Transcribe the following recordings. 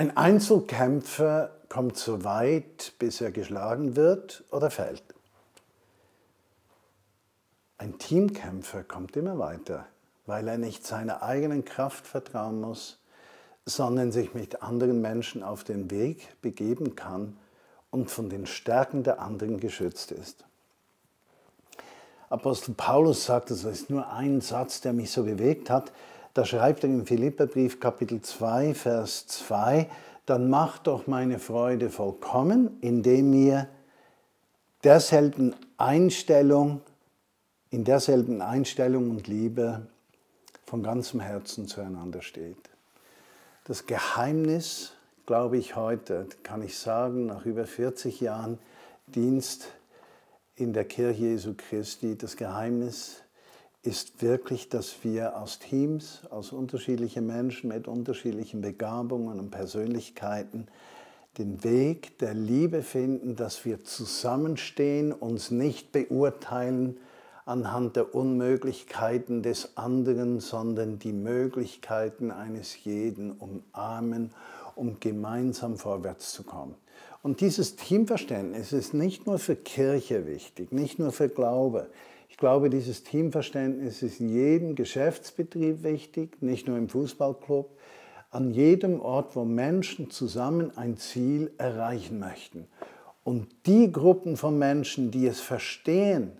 Ein Einzelkämpfer kommt so weit, bis er geschlagen wird oder fällt. Ein Teamkämpfer kommt immer weiter, weil er nicht seiner eigenen Kraft vertrauen muss, sondern sich mit anderen Menschen auf den Weg begeben kann und von den Stärken der anderen geschützt ist. Apostel Paulus sagt, das ist nur ein Satz, der mich so bewegt hat, da schreibt er im Philipperbrief Kapitel 2, Vers 2, dann macht doch meine Freude vollkommen, indem ihr derselben Einstellung, in derselben Einstellung und Liebe von ganzem Herzen zueinander steht. Das Geheimnis, glaube ich heute, kann ich sagen, nach über 40 Jahren Dienst in der Kirche Jesu Christi, das Geheimnis ist wirklich, dass wir aus Teams, aus unterschiedlichen Menschen mit unterschiedlichen Begabungen und Persönlichkeiten den Weg der Liebe finden, dass wir zusammenstehen, uns nicht beurteilen anhand der Unmöglichkeiten des anderen, sondern die Möglichkeiten eines jeden umarmen, um gemeinsam vorwärts zu kommen. Und dieses Teamverständnis ist nicht nur für Kirche wichtig, nicht nur für Glaube, ich glaube, dieses Teamverständnis ist in jedem Geschäftsbetrieb wichtig, nicht nur im Fußballclub, an jedem Ort, wo Menschen zusammen ein Ziel erreichen möchten. Und die Gruppen von Menschen, die es verstehen,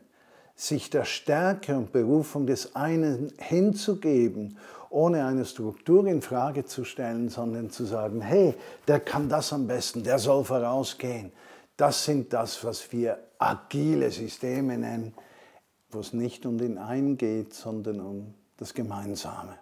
sich der Stärke und Berufung des einen hinzugeben, ohne eine Struktur in Frage zu stellen, sondern zu sagen, hey, der kann das am besten, der soll vorausgehen. Das sind das, was wir agile Systeme nennen wo es nicht um den einen geht, sondern um das Gemeinsame.